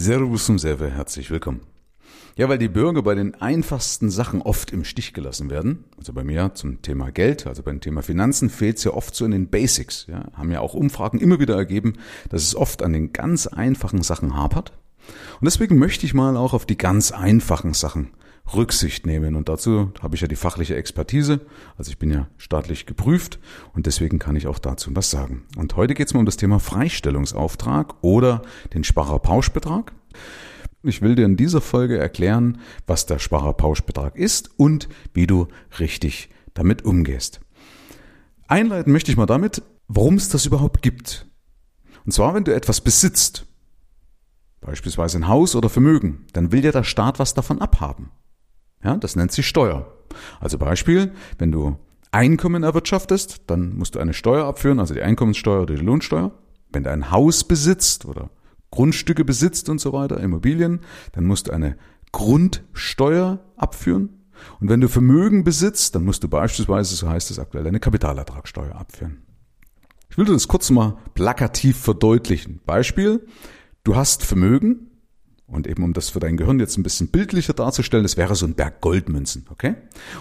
Servus zum Server, herzlich willkommen. Ja, weil die Bürger bei den einfachsten Sachen oft im Stich gelassen werden. Also bei mir zum Thema Geld, also beim Thema Finanzen fehlt es ja oft so in den Basics. Ja, haben ja auch Umfragen immer wieder ergeben, dass es oft an den ganz einfachen Sachen hapert. Und deswegen möchte ich mal auch auf die ganz einfachen Sachen Rücksicht nehmen. Und dazu habe ich ja die fachliche Expertise. Also ich bin ja staatlich geprüft und deswegen kann ich auch dazu was sagen. Und heute geht es mal um das Thema Freistellungsauftrag oder den Sparerpauschbetrag. Ich will dir in dieser Folge erklären, was der Sparerpauschbetrag ist und wie du richtig damit umgehst. Einleiten möchte ich mal damit, warum es das überhaupt gibt. Und zwar, wenn du etwas besitzt, beispielsweise ein Haus oder Vermögen, dann will dir der Staat was davon abhaben. Ja, das nennt sich Steuer. Also Beispiel, wenn du Einkommen erwirtschaftest, dann musst du eine Steuer abführen, also die Einkommenssteuer oder die Lohnsteuer. Wenn du ein Haus besitzt oder Grundstücke besitzt und so weiter, Immobilien, dann musst du eine Grundsteuer abführen. Und wenn du Vermögen besitzt, dann musst du beispielsweise, so heißt es aktuell, eine Kapitalertragssteuer abführen. Ich will dir das kurz mal plakativ verdeutlichen. Beispiel, du hast Vermögen, und eben um das für dein Gehirn jetzt ein bisschen bildlicher darzustellen, das wäre so ein Berg Goldmünzen, okay?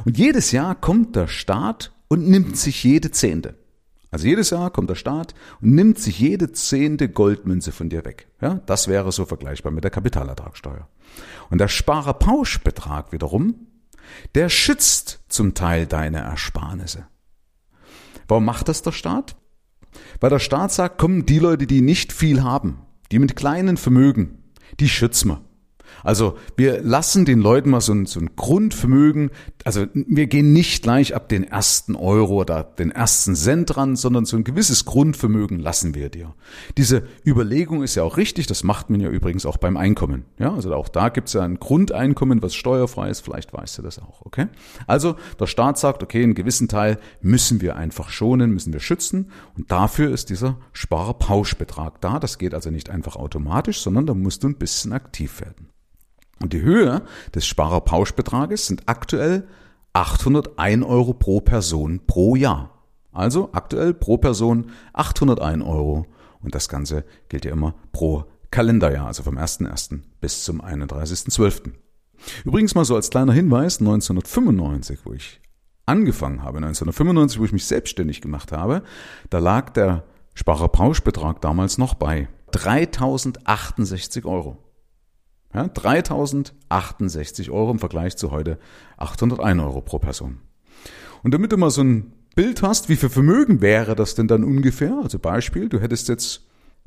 Und jedes Jahr kommt der Staat und nimmt sich jede Zehnte. Also jedes Jahr kommt der Staat und nimmt sich jede zehnte Goldmünze von dir weg. Ja, das wäre so vergleichbar mit der Kapitalertragssteuer. Und der Sparerpauschbetrag wiederum, der schützt zum Teil deine Ersparnisse. Warum macht das der Staat? Weil der Staat sagt, kommen die Leute, die nicht viel haben, die mit kleinen Vermögen, die schützen wir. Also wir lassen den Leuten mal so ein, so ein Grundvermögen, also wir gehen nicht gleich ab den ersten Euro oder den ersten Cent ran, sondern so ein gewisses Grundvermögen lassen wir dir. Diese Überlegung ist ja auch richtig, das macht man ja übrigens auch beim Einkommen. Ja, also auch da gibt es ja ein Grundeinkommen, was steuerfrei ist, vielleicht weißt du das auch, okay? Also der Staat sagt, okay, einen gewissen Teil müssen wir einfach schonen, müssen wir schützen und dafür ist dieser Sparpauschbetrag da. Das geht also nicht einfach automatisch, sondern da musst du ein bisschen aktiv werden. Und die Höhe des Sparerpauschbetrages sind aktuell 801 Euro pro Person pro Jahr. Also aktuell pro Person 801 Euro. Und das Ganze gilt ja immer pro Kalenderjahr, also vom 1.1. bis zum 31.12. Übrigens mal so als kleiner Hinweis, 1995, wo ich angefangen habe, 1995, wo ich mich selbstständig gemacht habe, da lag der Sparerpauschbetrag damals noch bei 3068 Euro. Ja, 3068 Euro im Vergleich zu heute 801 Euro pro Person. Und damit du mal so ein Bild hast, wie viel Vermögen wäre das denn dann ungefähr? Also Beispiel, du hättest jetzt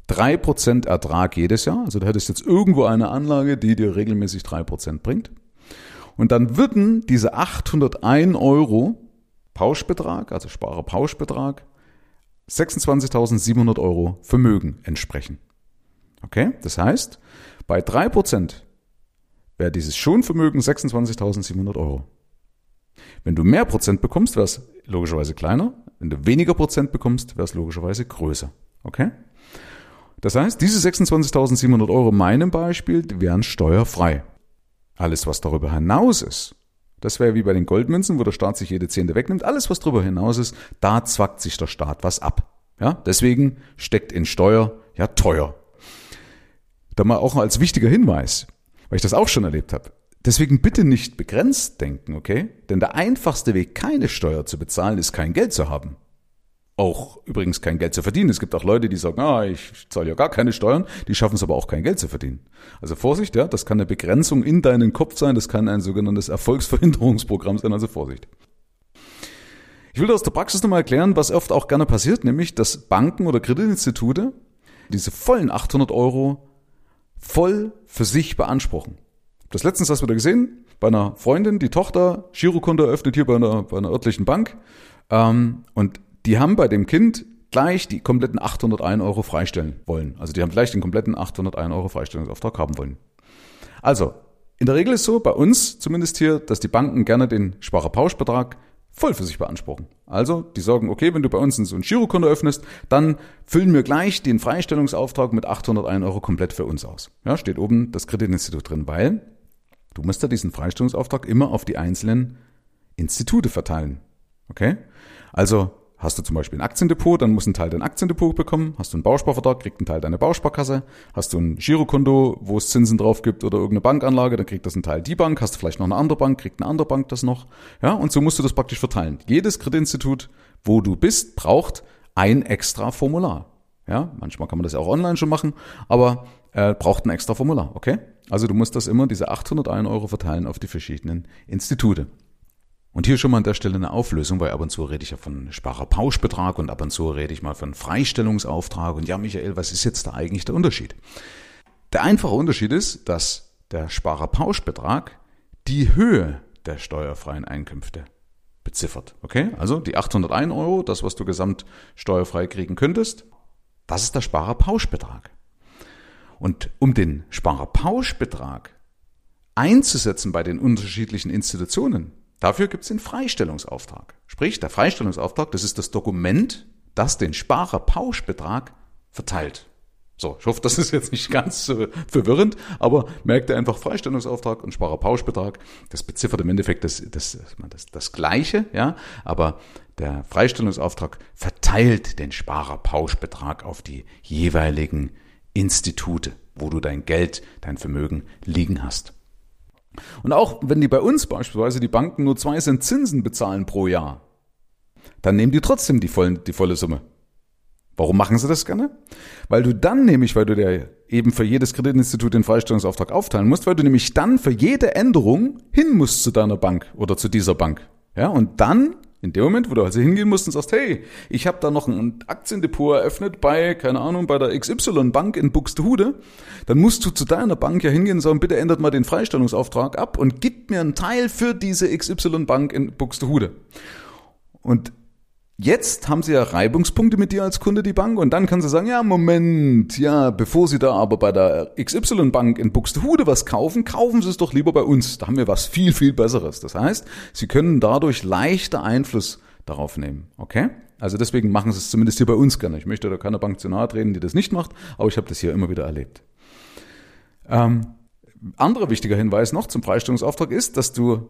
3% Ertrag jedes Jahr, also du hättest jetzt irgendwo eine Anlage, die dir regelmäßig 3% bringt. Und dann würden diese 801 Euro Pauschbetrag, also Sparer-Pauschbetrag, 26.700 Euro Vermögen entsprechen. Okay? Das heißt, bei 3% wäre dieses Schonvermögen 26.700 Euro. Wenn du mehr Prozent bekommst, wäre es logischerweise kleiner. Wenn du weniger Prozent bekommst, wäre es logischerweise größer. Okay? Das heißt, diese 26.700 Euro in meinem Beispiel die wären steuerfrei. Alles, was darüber hinaus ist, das wäre wie bei den Goldmünzen, wo der Staat sich jede Zehnte wegnimmt. Alles, was darüber hinaus ist, da zwackt sich der Staat was ab. Ja, deswegen steckt in Steuer ja teuer. Da mal auch als wichtiger Hinweis, weil ich das auch schon erlebt habe. Deswegen bitte nicht begrenzt denken, okay? Denn der einfachste Weg, keine Steuer zu bezahlen, ist kein Geld zu haben. Auch übrigens kein Geld zu verdienen. Es gibt auch Leute, die sagen, ah, ich zahle ja gar keine Steuern, die schaffen es aber auch kein Geld zu verdienen. Also Vorsicht, ja, das kann eine Begrenzung in deinen Kopf sein, das kann ein sogenanntes Erfolgsverhinderungsprogramm sein, also Vorsicht. Ich will aus der Praxis nochmal erklären, was oft auch gerne passiert, nämlich, dass Banken oder Kreditinstitute diese vollen 800 Euro voll für sich beanspruchen. Das letztens hast du wieder gesehen, bei einer Freundin, die Tochter Girokonto eröffnet hier bei einer, bei einer örtlichen Bank. Ähm, und die haben bei dem Kind gleich die kompletten 801 Euro freistellen wollen. Also die haben gleich den kompletten 801 Euro Freistellungsauftrag haben wollen. Also, in der Regel ist so, bei uns zumindest hier, dass die Banken gerne den Sparerpauschbetrag voll für sich beanspruchen. Also, die sagen, okay, wenn du bei uns so ein Girokonto öffnest, dann füllen wir gleich den Freistellungsauftrag mit 801 Euro komplett für uns aus. Ja, steht oben das Kreditinstitut drin, weil du musst ja diesen Freistellungsauftrag immer auf die einzelnen Institute verteilen. Okay? Also hast du zum Beispiel ein Aktiendepot, dann muss ein Teil dein Aktiendepot bekommen. Hast du einen Bausparvertrag, kriegt ein Teil deine Bausparkasse. Hast du ein Girokonto, wo es Zinsen drauf gibt oder irgendeine Bankanlage, dann kriegt das ein Teil die Bank. Hast du vielleicht noch eine andere Bank, kriegt eine andere Bank das noch. Ja, und so musst du das praktisch verteilen. Jedes Kreditinstitut, wo du bist, braucht ein extra Formular. Ja, manchmal kann man das ja auch online schon machen, aber äh, braucht ein extra Formular, okay? Also du musst das immer, diese 801 Euro verteilen auf die verschiedenen Institute. Und hier schon mal an der Stelle eine Auflösung, weil ab und zu rede ich ja von Sparerpauschbetrag und ab und zu rede ich mal von Freistellungsauftrag. Und ja, Michael, was ist jetzt da eigentlich der Unterschied? Der einfache Unterschied ist, dass der Sparerpauschbetrag die Höhe der steuerfreien Einkünfte beziffert. Okay? Also die 801 Euro, das, was du gesamt steuerfrei kriegen könntest, das ist der Sparerpauschbetrag. Und um den Sparerpauschbetrag einzusetzen bei den unterschiedlichen Institutionen, Dafür gibt es den Freistellungsauftrag. Sprich, der Freistellungsauftrag, das ist das Dokument, das den Sparerpauschbetrag verteilt. So, ich hoffe, das ist jetzt nicht ganz äh, verwirrend, aber merkt ihr einfach Freistellungsauftrag und Sparerpauschbetrag. Das beziffert im Endeffekt das, das, das, das Gleiche, ja, aber der Freistellungsauftrag verteilt den Sparerpauschbetrag auf die jeweiligen Institute, wo du dein Geld, dein Vermögen liegen hast. Und auch wenn die bei uns beispielsweise die Banken nur zwei Cent Zinsen bezahlen pro Jahr, dann nehmen die trotzdem die, vollen, die volle Summe. Warum machen sie das gerne? Weil du dann nämlich, weil du dir eben für jedes Kreditinstitut den Freistellungsauftrag aufteilen musst, weil du nämlich dann für jede Änderung hin musst zu deiner Bank oder zu dieser Bank. Ja, und dann in dem Moment, wo du also hingehen musst und sagst, hey, ich habe da noch ein Aktiendepot eröffnet bei, keine Ahnung, bei der XY Bank in Buxtehude, dann musst du zu deiner Bank ja hingehen und sagen, bitte ändert mal den Freistellungsauftrag ab und gib mir einen Teil für diese XY Bank in Buxtehude. Und Jetzt haben Sie ja Reibungspunkte mit dir als Kunde, die Bank, und dann kann sie sagen, ja, Moment, ja, bevor Sie da aber bei der XY-Bank in Buxtehude was kaufen, kaufen Sie es doch lieber bei uns. Da haben wir was viel, viel Besseres. Das heißt, Sie können dadurch leichter Einfluss darauf nehmen. Okay? Also deswegen machen Sie es zumindest hier bei uns gerne. Ich möchte da keiner Bank zu nahe treten, die das nicht macht, aber ich habe das hier immer wieder erlebt. Ähm, anderer wichtiger Hinweis noch zum Freistellungsauftrag ist, dass du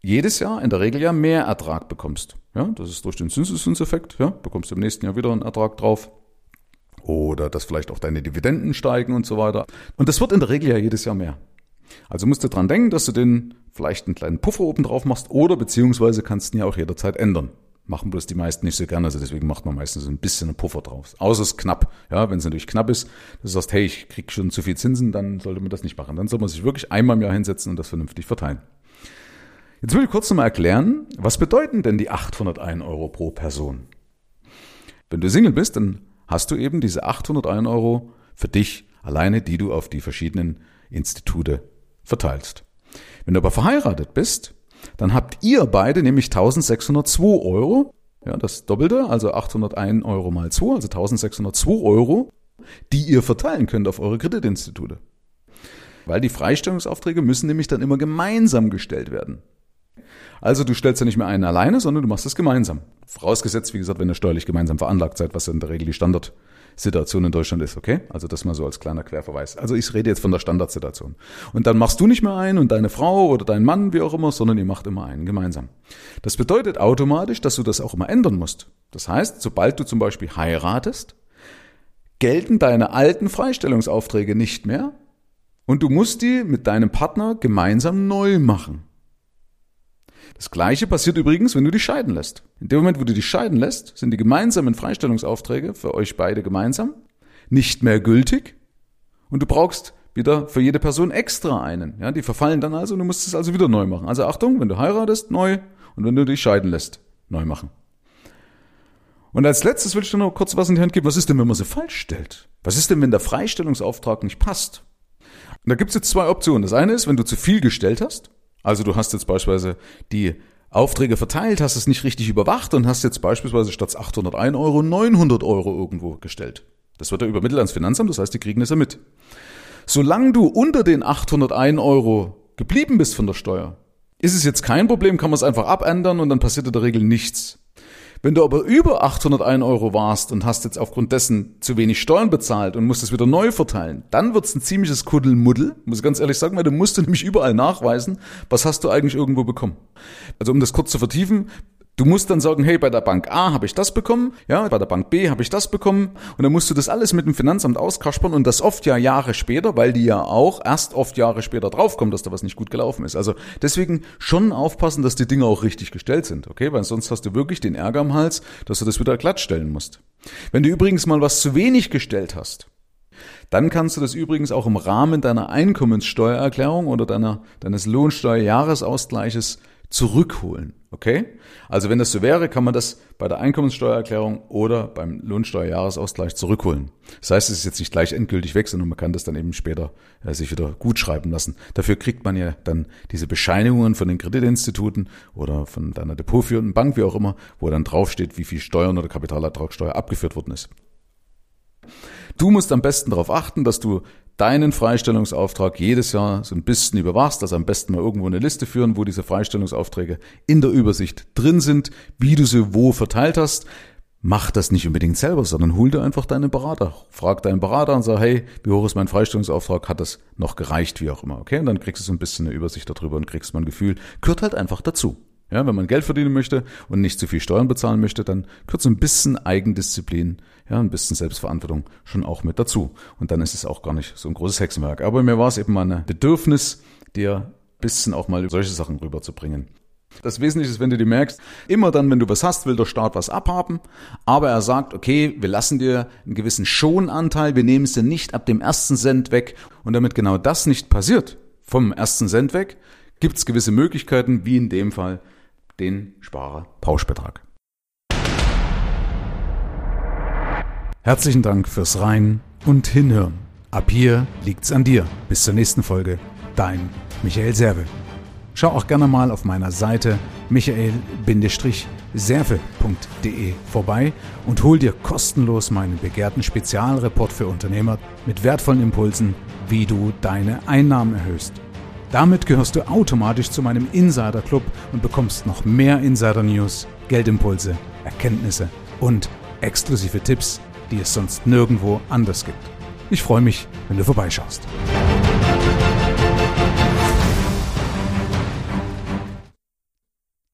jedes Jahr in der Regel ja mehr Ertrag bekommst. Ja, das ist durch den Zinseszinseffekt, ja, bekommst du im nächsten Jahr wieder einen Ertrag drauf. Oder dass vielleicht auch deine Dividenden steigen und so weiter. Und das wird in der Regel ja jedes Jahr mehr. Also musst du dran denken, dass du den vielleicht einen kleinen Puffer oben drauf machst oder beziehungsweise kannst du ihn ja auch jederzeit ändern. Machen bloß die meisten nicht so gerne, also deswegen macht man meistens ein bisschen einen Puffer drauf. Außer es knapp. Ja, wenn es natürlich knapp ist, du sagst, hey, ich krieg schon zu viel Zinsen, dann sollte man das nicht machen. Dann soll man sich wirklich einmal im Jahr hinsetzen und das vernünftig verteilen. Jetzt will ich kurz nochmal erklären, was bedeuten denn die 801 Euro pro Person? Wenn du Single bist, dann hast du eben diese 801 Euro für dich alleine, die du auf die verschiedenen Institute verteilst. Wenn du aber verheiratet bist, dann habt ihr beide nämlich 1602 Euro, ja, das Doppelte, also 801 Euro mal 2, also 1602 Euro, die ihr verteilen könnt auf eure Kreditinstitute. Weil die Freistellungsaufträge müssen nämlich dann immer gemeinsam gestellt werden. Also du stellst ja nicht mehr einen alleine, sondern du machst es gemeinsam. Vorausgesetzt, wie gesagt, wenn ihr steuerlich gemeinsam veranlagt seid, was in der Regel die Standardsituation in Deutschland ist, okay? Also das mal so als kleiner Querverweis. Also ich rede jetzt von der Standardsituation. Und dann machst du nicht mehr einen und deine Frau oder dein Mann, wie auch immer, sondern ihr macht immer einen gemeinsam. Das bedeutet automatisch, dass du das auch immer ändern musst. Das heißt, sobald du zum Beispiel heiratest, gelten deine alten Freistellungsaufträge nicht mehr und du musst die mit deinem Partner gemeinsam neu machen. Das gleiche passiert übrigens, wenn du dich scheiden lässt. In dem Moment, wo du dich scheiden lässt, sind die gemeinsamen Freistellungsaufträge für euch beide gemeinsam nicht mehr gültig und du brauchst wieder für jede Person extra einen. Ja, die verfallen dann also und du musst es also wieder neu machen. Also Achtung, wenn du heiratest, neu und wenn du dich scheiden lässt, neu machen. Und als letztes will ich dir noch kurz was in die Hand geben. Was ist denn, wenn man sie falsch stellt? Was ist denn, wenn der Freistellungsauftrag nicht passt? Und da gibt es jetzt zwei Optionen. Das eine ist, wenn du zu viel gestellt hast, also du hast jetzt beispielsweise die Aufträge verteilt, hast es nicht richtig überwacht und hast jetzt beispielsweise statt 801 Euro 900 Euro irgendwo gestellt. Das wird ja übermittelt ans Finanzamt, das heißt, die kriegen das ja mit. Solange du unter den 801 Euro geblieben bist von der Steuer, ist es jetzt kein Problem, kann man es einfach abändern und dann passiert in der Regel nichts. Wenn du aber über 801 Euro warst und hast jetzt aufgrund dessen zu wenig Steuern bezahlt und musst es wieder neu verteilen, dann wird's ein ziemliches Kuddelmuddel, muss ich ganz ehrlich sagen, weil du musst du nämlich überall nachweisen, was hast du eigentlich irgendwo bekommen. Also um das kurz zu vertiefen, Du musst dann sagen, hey, bei der Bank A habe ich das bekommen, ja, bei der Bank B habe ich das bekommen und dann musst du das alles mit dem Finanzamt auskaspern und das oft ja Jahre später, weil die ja auch erst oft Jahre später draufkommen, dass da was nicht gut gelaufen ist. Also deswegen schon aufpassen, dass die Dinge auch richtig gestellt sind, okay, weil sonst hast du wirklich den Ärger am Hals, dass du das wieder glatt stellen musst. Wenn du übrigens mal was zu wenig gestellt hast, dann kannst du das übrigens auch im Rahmen deiner Einkommenssteuererklärung oder deiner, deines Lohnsteuerjahresausgleiches zurückholen. Okay? Also wenn das so wäre, kann man das bei der Einkommenssteuererklärung oder beim Lohnsteuerjahresausgleich zurückholen. Das heißt, es ist jetzt nicht gleich endgültig weg, sondern man kann das dann eben später äh, sich wieder gut schreiben lassen. Dafür kriegt man ja dann diese Bescheinigungen von den Kreditinstituten oder von deiner depotführenden Bank, wie auch immer, wo dann draufsteht, wie viel Steuern oder Kapitalertragssteuer abgeführt worden ist. Du musst am besten darauf achten, dass du deinen Freistellungsauftrag jedes Jahr so ein bisschen überwachst, also am besten mal irgendwo eine Liste führen, wo diese Freistellungsaufträge in der Übersicht drin sind, wie du sie wo verteilt hast. Mach das nicht unbedingt selber, sondern hol dir einfach deinen Berater. Frag deinen Berater und sag, hey, wie hoch ist mein Freistellungsauftrag? Hat das noch gereicht? Wie auch immer. Okay? Und dann kriegst du so ein bisschen eine Übersicht darüber und kriegst mal ein Gefühl. Gehört halt einfach dazu. Ja, wenn man Geld verdienen möchte und nicht zu viel Steuern bezahlen möchte, dann gehört so ein bisschen Eigendisziplin, ja, ein bisschen Selbstverantwortung schon auch mit dazu. Und dann ist es auch gar nicht so ein großes Hexenwerk. Aber mir war es eben mal ein Bedürfnis, dir ein bisschen auch mal solche Sachen rüberzubringen. Das Wesentliche ist, wenn du dir merkst, immer dann, wenn du was hast, will der Staat was abhaben, aber er sagt, okay, wir lassen dir einen gewissen Schonanteil, wir nehmen es dir nicht ab dem ersten Cent weg und damit genau das nicht passiert, vom ersten Cent weg, gibt es gewisse Möglichkeiten, wie in dem Fall den Sparer-Pauschbetrag. Herzlichen Dank fürs Rein und Hinhören. Ab hier liegt's an dir. Bis zur nächsten Folge. Dein Michael Serve. Schau auch gerne mal auf meiner Seite michael-serve.de vorbei und hol dir kostenlos meinen begehrten Spezialreport für Unternehmer mit wertvollen Impulsen, wie du deine Einnahmen erhöhst. Damit gehörst du automatisch zu meinem Insider Club und bekommst noch mehr Insider News, Geldimpulse, Erkenntnisse und exklusive Tipps, die es sonst nirgendwo anders gibt. Ich freue mich, wenn du vorbeischaust.